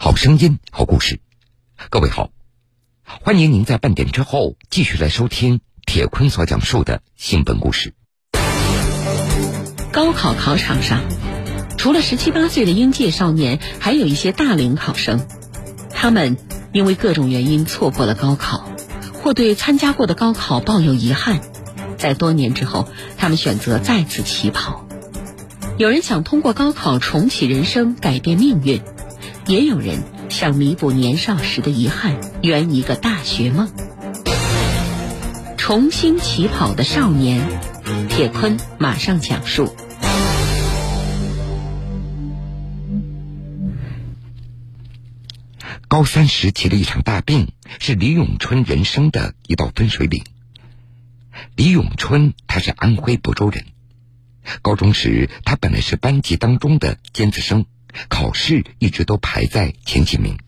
好声音，好故事。各位好，欢迎您在半点之后继续来收听铁坤所讲述的新闻故事。高考考场上，除了十七八岁的应届少年，还有一些大龄考生。他们因为各种原因错过了高考，或对参加过的高考抱有遗憾，在多年之后，他们选择再次起跑。有人想通过高考重启人生，改变命运；也有人想弥补年少时的遗憾，圆一个大学梦。重新起跑的少年，铁坤马上讲述。高三时期的一场大病，是李永春人生的一道分水岭。李永春他是安徽亳州人，高中时他本来是班级当中的尖子生，考试一直都排在前几名。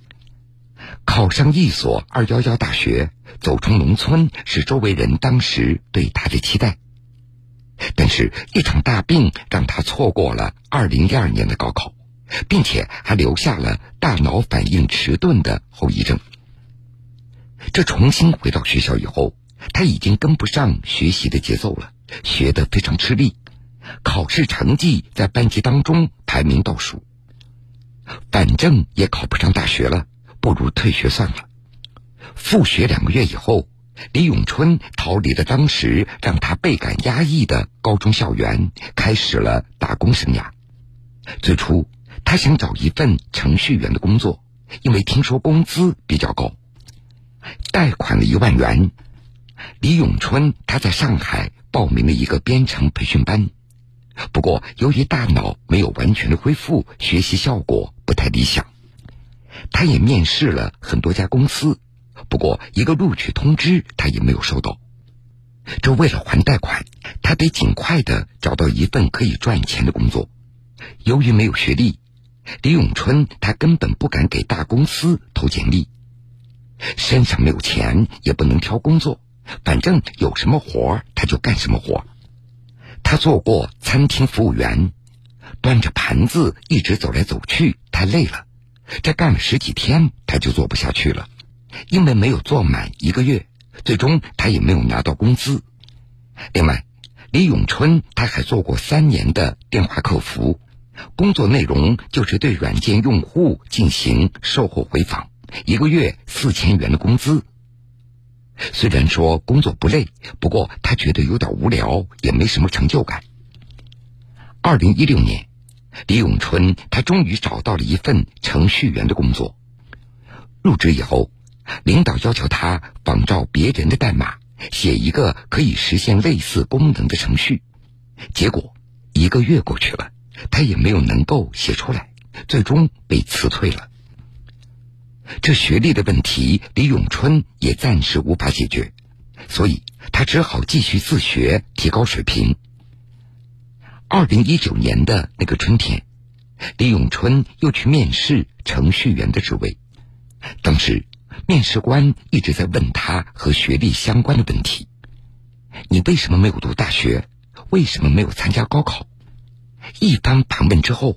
考上一所二幺幺大学，走出农村，是周围人当时对他的期待。但是，一场大病让他错过了二零一二年的高考。并且还留下了大脑反应迟钝的后遗症。这重新回到学校以后，他已经跟不上学习的节奏了，学得非常吃力，考试成绩在班级当中排名倒数。反正也考不上大学了，不如退学算了。复学两个月以后，李永春逃离了当时让他倍感压抑的高中校园，开始了打工生涯。最初。他想找一份程序员的工作，因为听说工资比较高。贷款了一万元，李永春他在上海报名了一个编程培训班，不过由于大脑没有完全的恢复，学习效果不太理想。他也面试了很多家公司，不过一个录取通知他也没有收到。这为了还贷款，他得尽快的找到一份可以赚钱的工作。由于没有学历。李永春他根本不敢给大公司投简历，身上没有钱，也不能挑工作，反正有什么活他就干什么活。他做过餐厅服务员，端着盘子一直走来走去，太累了。这干了十几天，他就做不下去了，因为没有做满一个月，最终他也没有拿到工资。另外，李永春他还做过三年的电话客服。工作内容就是对软件用户进行售后回访，一个月四千元的工资。虽然说工作不累，不过他觉得有点无聊，也没什么成就感。二零一六年，李永春他终于找到了一份程序员的工作。入职以后，领导要求他仿照别人的代码，写一个可以实现类似功能的程序。结果一个月过去了。他也没有能够写出来，最终被辞退了。这学历的问题，李永春也暂时无法解决，所以他只好继续自学，提高水平。二零一九年的那个春天，李永春又去面试程序员的职位。当时，面试官一直在问他和学历相关的问题：“你为什么没有读大学？为什么没有参加高考？”一番盘问之后，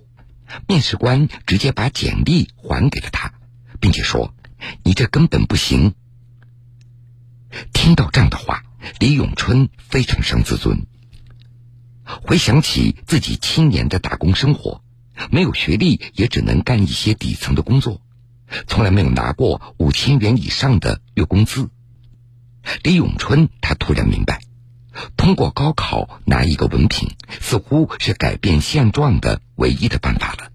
面试官直接把简历还给了他，并且说：“你这根本不行。”听到这样的话，李永春非常伤自尊。回想起自己七年的打工生活，没有学历也只能干一些底层的工作，从来没有拿过五千元以上的月工资。李永春他突然明白。通过高考拿一个文凭，似乎是改变现状的唯一的办法了。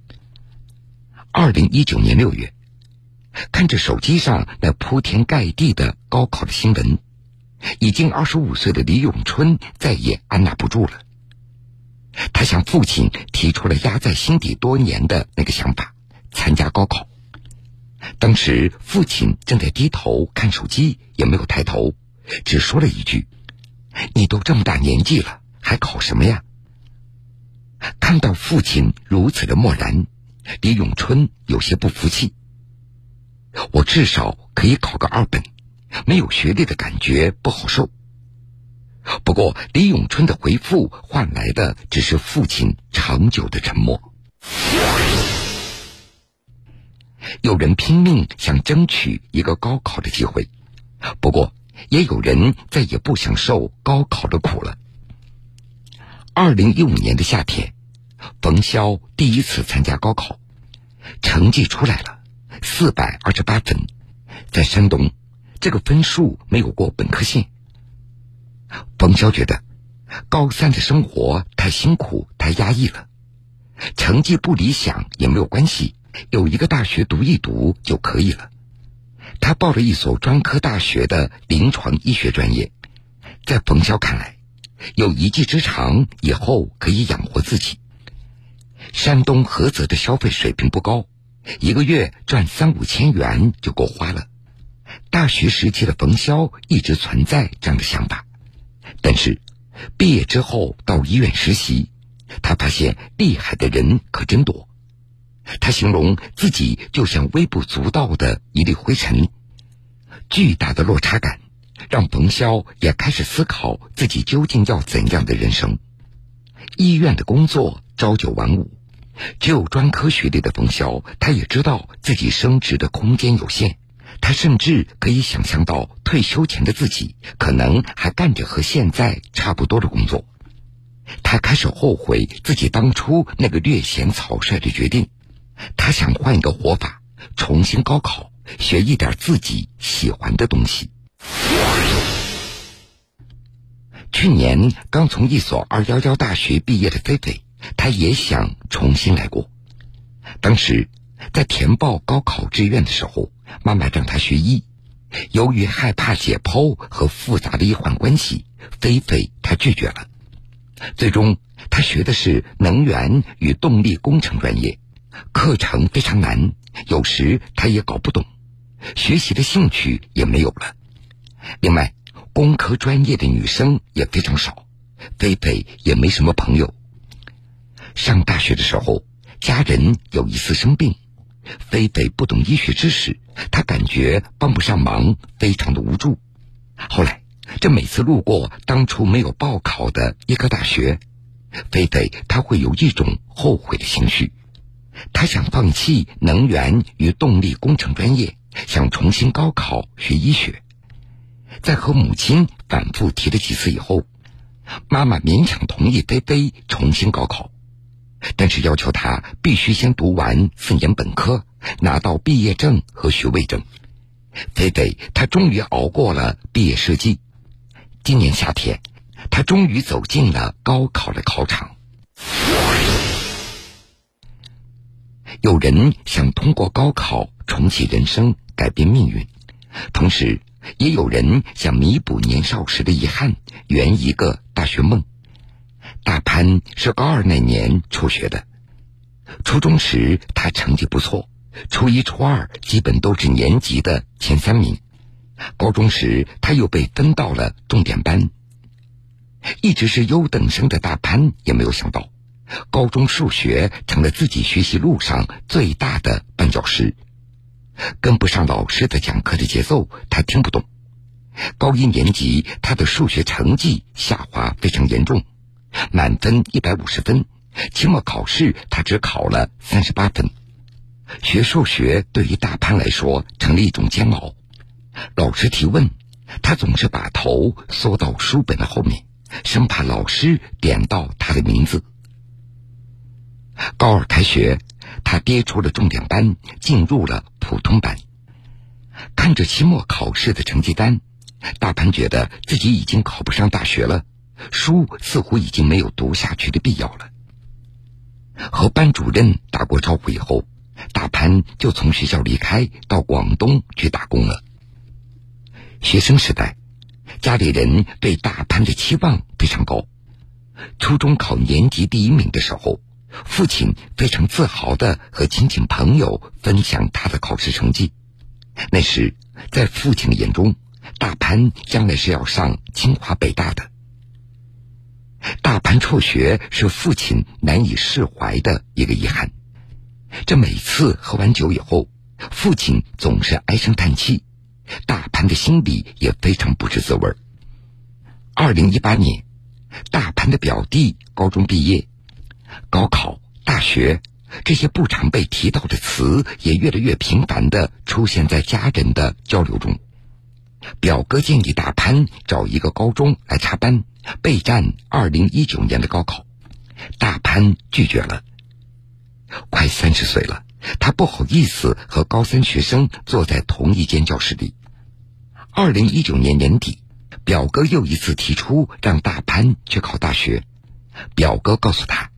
二零一九年六月，看着手机上那铺天盖地的高考的新闻，已经二十五岁的李永春再也按捺不住了。他向父亲提出了压在心底多年的那个想法：参加高考。当时父亲正在低头看手机，也没有抬头，只说了一句。你都这么大年纪了，还考什么呀？看到父亲如此的漠然，李永春有些不服气。我至少可以考个二本，没有学历的感觉不好受。不过，李永春的回复换来的只是父亲长久的沉默。有人拼命想争取一个高考的机会，不过也有人再也不想受高考的苦了。二零一五年的夏天，冯潇第一次参加高考，成绩出来了，四百二十八分，在山东，这个分数没有过本科线。冯潇觉得，高三的生活太辛苦、太压抑了，成绩不理想也没有关系。有一个大学读一读就可以了。他报了一所专科大学的临床医学专业，在冯潇看来，有一技之长，以后可以养活自己。山东菏泽的消费水平不高，一个月赚三五千元就够花了。大学时期的冯潇一直存在这样的想法，但是毕业之后到医院实习，他发现厉害的人可真多。他形容自己就像微不足道的一粒灰尘，巨大的落差感让冯潇也开始思考自己究竟要怎样的人生。医院的工作朝九晚五，只有专科学历的冯潇，他也知道自己升职的空间有限。他甚至可以想象到退休前的自己可能还干着和现在差不多的工作。他开始后悔自己当初那个略显草率的决定。他想换一个活法，重新高考，学一点自己喜欢的东西。去年刚从一所二幺幺大学毕业的菲菲，他也想重新来过。当时在填报高考志愿的时候，妈妈让他学医，由于害怕解剖和复杂的医患关系，菲菲他拒绝了。最终，他学的是能源与动力工程专业。课程非常难，有时他也搞不懂，学习的兴趣也没有了。另外，工科专业的女生也非常少，菲菲也没什么朋友。上大学的时候，家人有一次生病，菲菲不懂医学知识，她感觉帮不上忙，非常的无助。后来，这每次路过当初没有报考的医科大学，菲菲她会有一种后悔的情绪。他想放弃能源与动力工程专业，想重新高考学医学。在和母亲反复提了几次以后，妈妈勉强同意菲菲重新高考，但是要求他必须先读完四年本科，拿到毕业证和学位证。菲菲他终于熬过了毕业设计。今年夏天，他终于走进了高考的考场。有人想通过高考重启人生、改变命运，同时也有人想弥补年少时的遗憾，圆一个大学梦。大潘是高二那年辍学的，初中时他成绩不错，初一、初二基本都是年级的前三名。高中时他又被分到了重点班，一直是优等生的大潘也没有想到。高中数学成了自己学习路上最大的绊脚石，跟不上老师的讲课的节奏，他听不懂。高一年级，他的数学成绩下滑非常严重，满分一百五十分，期末考试他只考了三十八分。学数学对于大潘来说成了一种煎熬，老师提问，他总是把头缩到书本的后面，生怕老师点到他的名字。高二开学，他跌出了重点班，进入了普通班。看着期末考试的成绩单，大潘觉得自己已经考不上大学了，书似乎已经没有读下去的必要了。和班主任打过招呼以后，大潘就从学校离开，到广东去打工了。学生时代，家里人对大潘的期望非常高。初中考年级第一名的时候。父亲非常自豪的和亲戚朋友分享他的考试成绩。那时，在父亲的眼中，大潘将来是要上清华北大的。大盘辍学是父亲难以释怀的一个遗憾。这每次喝完酒以后，父亲总是唉声叹气，大潘的心里也非常不是滋味。二零一八年，大潘的表弟高中毕业。高考、大学，这些不常被提到的词也越来越频繁的出现在家人的交流中。表哥建议大潘找一个高中来插班，备战二零一九年的高考。大潘拒绝了。快三十岁了，他不好意思和高三学生坐在同一间教室里。二零一九年年底，表哥又一次提出让大潘去考大学。表哥告诉他，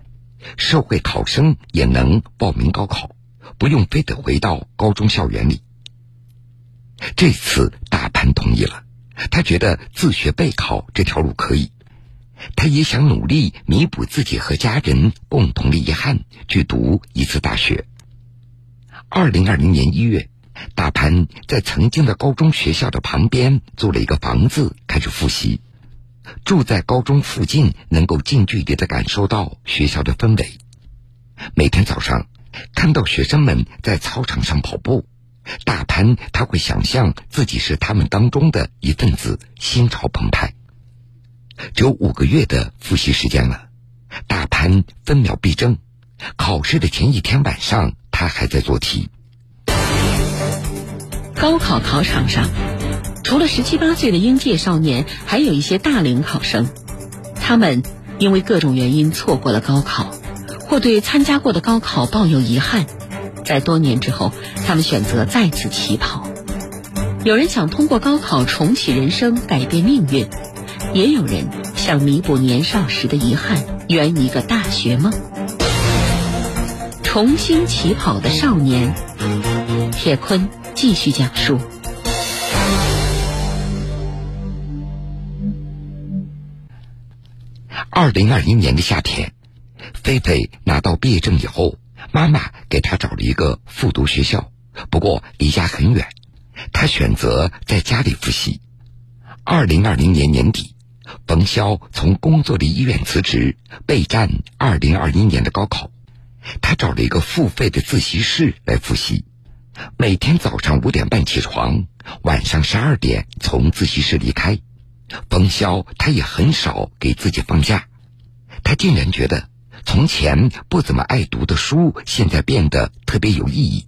社会考生也能报名高考，不用非得回到高中校园里。这次大潘同意了，他觉得自学备考这条路可以。他也想努力弥补自己和家人共同的遗憾，去读一次大学。二零二零年一月，大潘在曾经的高中学校的旁边租了一个房子，开始复习。住在高中附近，能够近距离的感受到学校的氛围。每天早上，看到学生们在操场上跑步，大潘他会想象自己是他们当中的一份子，心潮澎湃。只有五个月的复习时间了，大潘分秒必争。考试的前一天晚上，他还在做题。高考考场上，除了十七八岁的应届少年，还有一些大龄考生。他们因为各种原因错过了高考，或对参加过的高考抱有遗憾，在多年之后，他们选择再次起跑。有人想通过高考重启人生，改变命运。也有人想弥补年少时的遗憾，圆一个大学梦。重新起跑的少年，铁坤继续讲述。二零二一年的夏天，菲菲拿到毕业证以后，妈妈给他找了一个复读学校，不过离家很远，他选择在家里复习。二零二零年年底。冯潇从工作的医院辞职，备战二零二一年的高考。他找了一个付费的自习室来复习，每天早上五点半起床，晚上十二点从自习室离开。冯潇他也很少给自己放假，他竟然觉得从前不怎么爱读的书，现在变得特别有意义。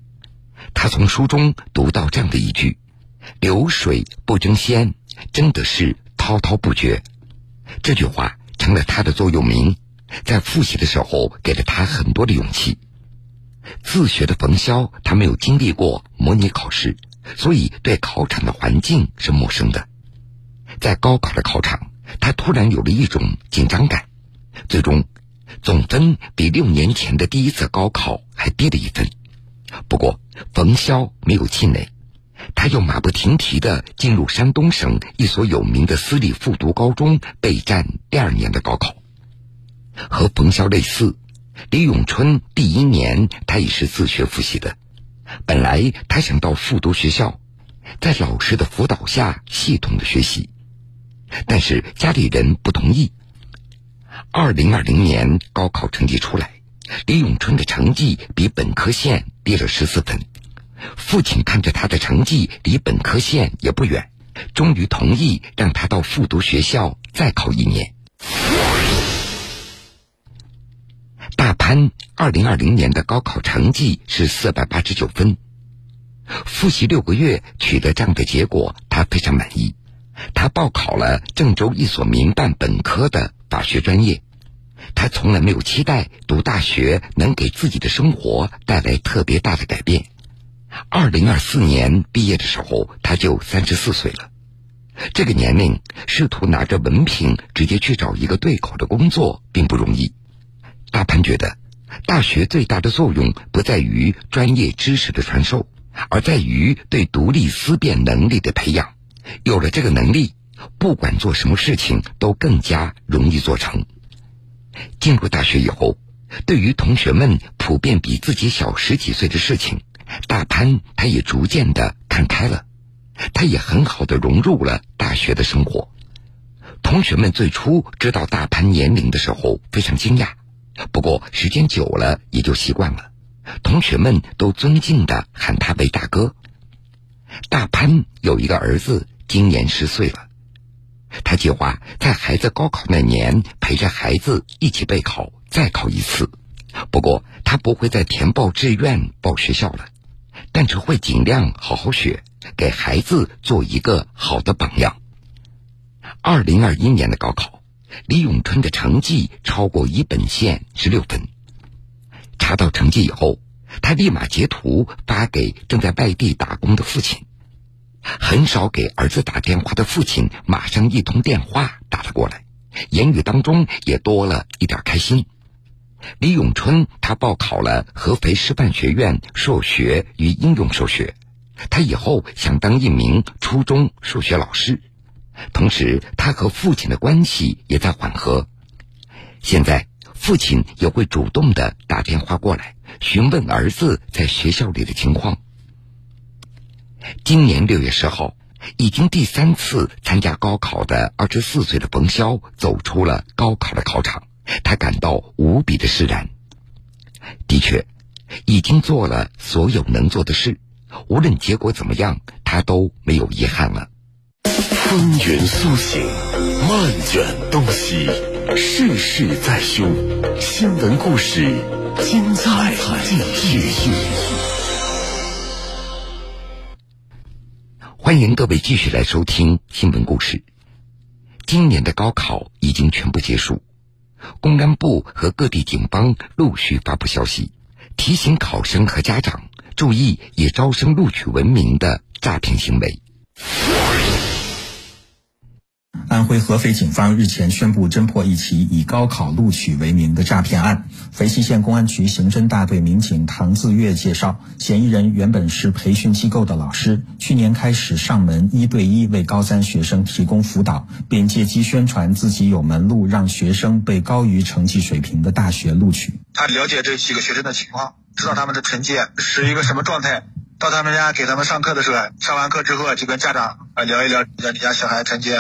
他从书中读到这样的一句：“流水不争先，争的是滔滔不绝。”这句话成了他的座右铭，在复习的时候给了他很多的勇气。自学的冯潇，他没有经历过模拟考试，所以对考场的环境是陌生的。在高考的考场，他突然有了一种紧张感。最终，总分比六年前的第一次高考还低了一分。不过，冯潇没有气馁。他又马不停蹄的进入山东省一所有名的私立复读高中备战第二年的高考。和冯潇类似，李永春第一年他也是自学复习的。本来他想到复读学校，在老师的辅导下系统的学习，但是家里人不同意。二零二零年高考成绩出来，李永春的成绩比本科线低了十四分。父亲看着他的成绩离本科线也不远，终于同意让他到复读学校再考一年。大潘二零二零年的高考成绩是四百八十九分，复习六个月取得这样的结果，他非常满意。他报考了郑州一所民办本科的法学专业。他从来没有期待读大学能给自己的生活带来特别大的改变。二零二四年毕业的时候，他就三十四岁了。这个年龄，试图拿着文凭直接去找一个对口的工作，并不容易。大潘觉得，大学最大的作用不在于专业知识的传授，而在于对独立思辨能力的培养。有了这个能力，不管做什么事情都更加容易做成。进入大学以后，对于同学们普遍比自己小十几岁的事情。大潘他也逐渐的看开了，他也很好的融入了大学的生活。同学们最初知道大潘年龄的时候非常惊讶，不过时间久了也就习惯了。同学们都尊敬的喊他为大哥。大潘有一个儿子，今年十岁了，他计划在孩子高考那年陪着孩子一起备考，再考一次。不过他不会再填报志愿报学校了，但是会尽量好好学，给孩子做一个好的榜样。二零二一年的高考，李永春的成绩超过一本线十六分。查到成绩以后，他立马截图发给正在外地打工的父亲。很少给儿子打电话的父亲，马上一通电话打了过来，言语当中也多了一点开心。李永春他报考了合肥师范学院数学与应用数学，他以后想当一名初中数学老师。同时，他和父亲的关系也在缓和。现在，父亲也会主动的打电话过来，询问儿子在学校里的情况。今年六月十号，已经第三次参加高考的二十四岁的冯潇走出了高考的考场，他感到无比的释然。的确，已经做了所有能做的事，无论结果怎么样，他都没有遗憾了。风云苏醒，漫卷东西，世事在胸，新闻故事精彩继续。欢迎各位继续来收听新闻故事。今年的高考已经全部结束，公安部和各地警方陆续发布消息，提醒考生和家长注意以招生录取闻名的诈骗行为。安徽合肥警方日前宣布侦破一起以高考录取为名的诈骗案。肥西县公安局刑侦大队民警唐自月介绍，嫌疑人原本是培训机构的老师，去年开始上门一对一为高三学生提供辅导，并借机宣传自己有门路，让学生被高于成绩水平的大学录取。他了解这几个学生的情况，知道他们的成绩是一个什么状态，到他们家给他们上课的时候，上完课之后就跟家长啊聊一聊，你家小孩成绩。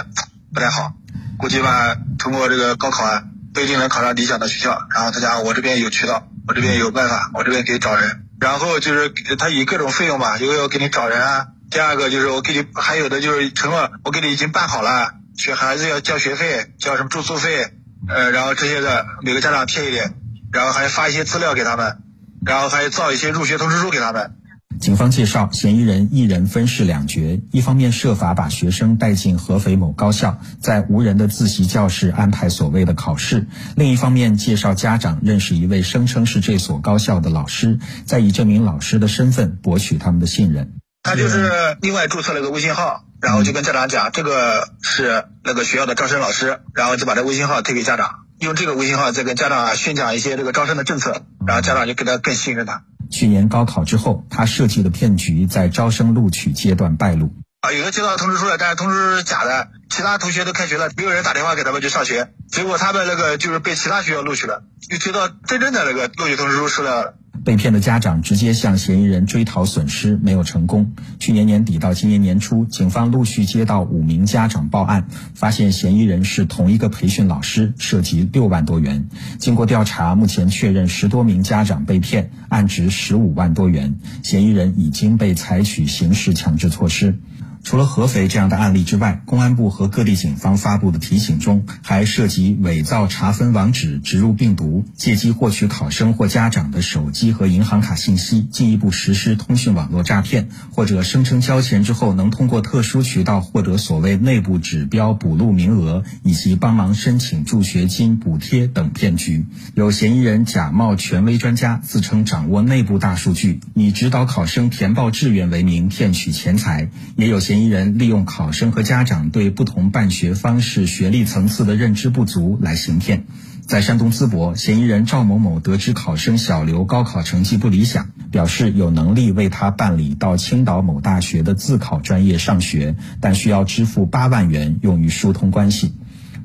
不太好，估计吧，通过这个高考啊，不一定能考上理想的学校。然后他讲，我这边有渠道，我这边有办法，我这边可以找人。然后就是他以各种费用吧，一个要给你找人啊，第二个就是我给你，还有的就是承诺我给你已经办好了，学孩子要交学费，交什么住宿费，呃，然后这些的每个家长贴一点，然后还发一些资料给他们，然后还造一些入学通知书给他们。警方介绍，嫌疑人一人分饰两角，一方面设法把学生带进合肥某高校，在无人的自习教室安排所谓的考试；另一方面介绍家长认识一位声称是这所高校的老师，再以这名老师的身份博取他们的信任。他就是另外注册了个微信号，然后就跟家长讲这个是那个学校的招生老师，然后就把这微信号推给家长，用这个微信号再跟家长宣讲一些这个招生的政策，然后家长就给他更信任他。去年高考之后，他设计的骗局在招生录取阶段败露。啊，有的接到通知书了，但是通知书是假的，其他同学都开学了，没有人打电话给他们去上学，结果他们那个就是被其他学校录取了，又接到真正的那个录取通知书收到了。被骗的家长直接向嫌疑人追讨损失，没有成功。去年年底到今年年初，警方陆续接到五名家长报案，发现嫌疑人是同一个培训老师，涉及六万多元。经过调查，目前确认十多名家长被骗，案值十五万多元，嫌疑人已经被采取刑事强制措施。除了合肥这样的案例之外，公安部和各地警方发布的提醒中，还涉及伪造查分网址、植入病毒、借机获取考生或家长的手机和银行卡信息，进一步实施通讯网络诈骗，或者声称交钱之后能通过特殊渠道获得所谓内部指标补录名额，以及帮忙申请助学金补贴等骗局。有嫌疑人假冒权威专家，自称掌握内部大数据，以指导考生填报志愿为名骗取钱财，也有些。嫌疑人利用考生和家长对不同办学方式、学历层次的认知不足来行骗。在山东淄博，嫌疑人赵某某得知考生小刘高考成绩不理想，表示有能力为他办理到青岛某大学的自考专业上学，但需要支付八万元用于疏通关系。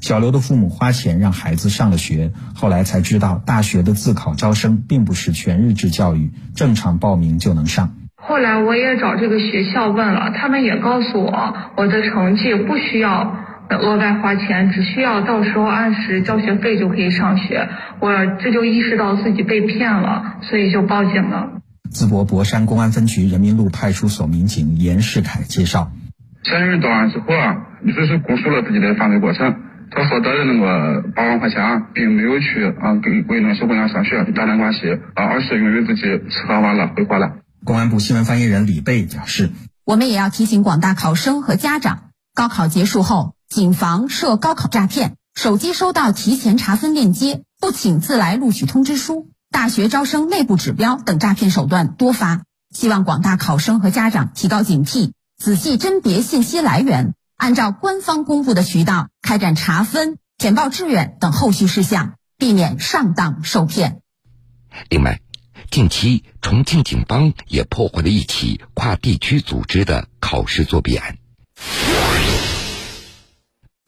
小刘的父母花钱让孩子上了学，后来才知道大学的自考招生并不是全日制教育，正常报名就能上。后来我也找这个学校问了，他们也告诉我，我的成绩不需要额外花钱，只需要到时候按时交学费就可以上学。我这就意识到自己被骗了，所以就报警了。淄博博山公安分局人民路派出所民警严世凯介绍：嫌疑人到案之后啊，律师是供述了自己的犯罪过程，他所得的那个八万块钱，并没有去啊给为那个小姑娘上学打点关系啊，而是用于自己吃喝玩乐挥霍了。公安部新闻发言人李贝表示：“我们也要提醒广大考生和家长，高考结束后，谨防涉高考诈骗，手机收到提前查分链接、不请自来录取通知书、大学招生内部指标等诈骗手段多发。希望广大考生和家长提高警惕，仔细甄别信息来源。”按照官方公布的渠道开展查分、填报志愿等后续事项，避免上当受骗。另外，近期重庆警方也破获了一起跨地区组织的考试作弊案。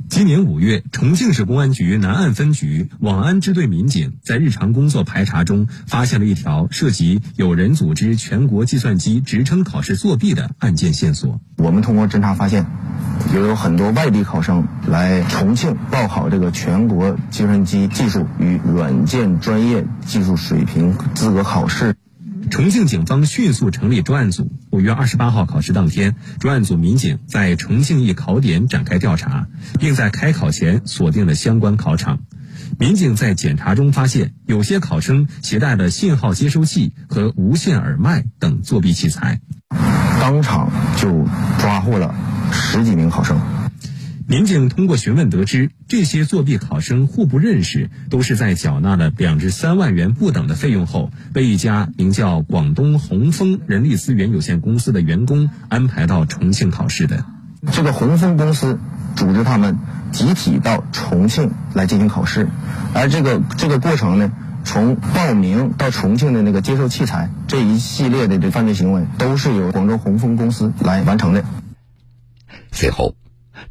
今年五月，重庆市公安局南岸分局网安支队民警在日常工作排查中，发现了一条涉及有人组织全国计算机职称考试作弊的案件线索。我们通过侦查发现，也有很多外地考生来重庆报考这个全国计算机技术与软件专业技术水平资格考试。重庆警方迅速成立专案组。五月二十八号考试当天，专案组民警在重庆一考点展开调查，并在开考前锁定了相关考场。民警在检查中发现，有些考生携带了信号接收器和无线耳麦等作弊器材，当场就抓获了十几名考生。民警通过询问得知，这些作弊考生互不认识，都是在缴纳了两至三万元不等的费用后，被一家名叫广东宏丰人力资源有限公司的员工安排到重庆考试的。这个宏丰公司组织他们集体到重庆来进行考试，而这个这个过程呢，从报名到重庆的那个接受器材这一系列的这犯罪行为，都是由广州宏丰公司来完成的。随后。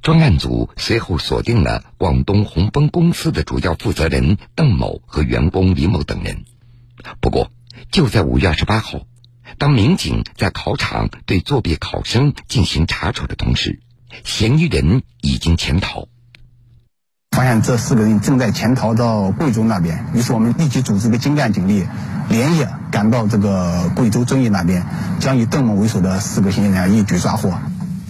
专案组随后锁定了广东宏丰公司的主要负责人邓某和员工李某等人。不过，就在五月二十八号，当民警在考场对作弊考生进行查处的同时，嫌疑人已经潜逃。发现这四个人正在潜逃到贵州那边，于是我们立即组织个精干警力，连夜赶到这个贵州遵义那边，将以邓某为首的四个嫌疑人一举抓获。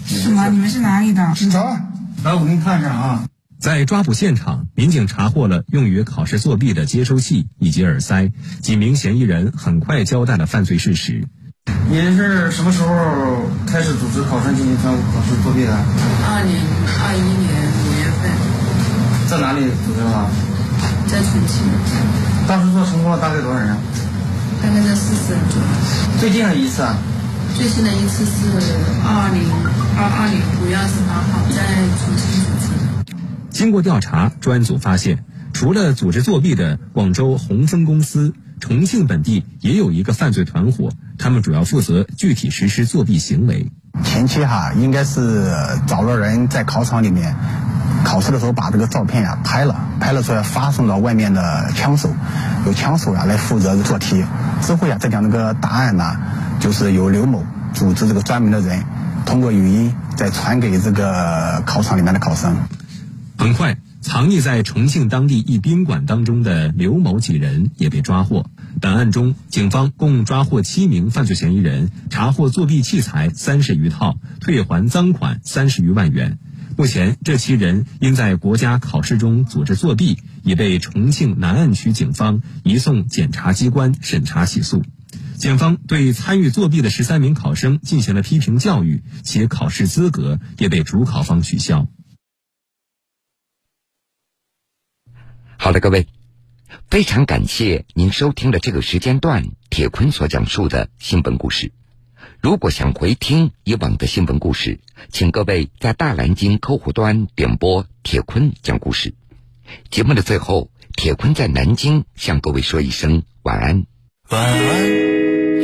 什么？你们是哪里的？警察，来，我给你看一下啊。在抓捕现场，民警查获了用于考试作弊的接收器以及耳塞。几名嫌疑人很快交代了犯罪事实。你是什么时候开始组织考生进行全国考试作弊的？二零二一年五月份。在哪里组织的？在重庆。当时做成功了大概多少人？大概在四十人左右。最近的一次？最新的一次是二零二二年五月二十八号在重庆组织的。经过调查，专案组发现，除了组织作弊的广州宏丰公司，重庆本地也有一个犯罪团伙，他们主要负责具体实施作弊行为。前期哈，应该是找了人在考场里面考试的时候把这个照片呀拍了，拍了出来发送到外面的枪手，由枪手呀来负责做题，之后呀再将那个答案呢。就是由刘某组织这个专门的人，通过语音再传给这个考场里面的考生。很快，藏匿在重庆当地一宾馆当中的刘某几人也被抓获。本案中，警方共抓获七名犯罪嫌疑人，查获作弊器材三十余套，退还赃款三十余万元。目前，这七人因在国家考试中组织作弊，已被重庆南岸区警方移送检察机关审查起诉。检方对参与作弊的十三名考生进行了批评教育，且考试资格也被主考方取消。好的，各位，非常感谢您收听了这个时间段铁坤所讲述的新闻故事。如果想回听以往的新闻故事，请各位在大蓝鲸客户端点播铁坤讲故事。节目的最后，铁坤在南京向各位说一声晚安。晚安。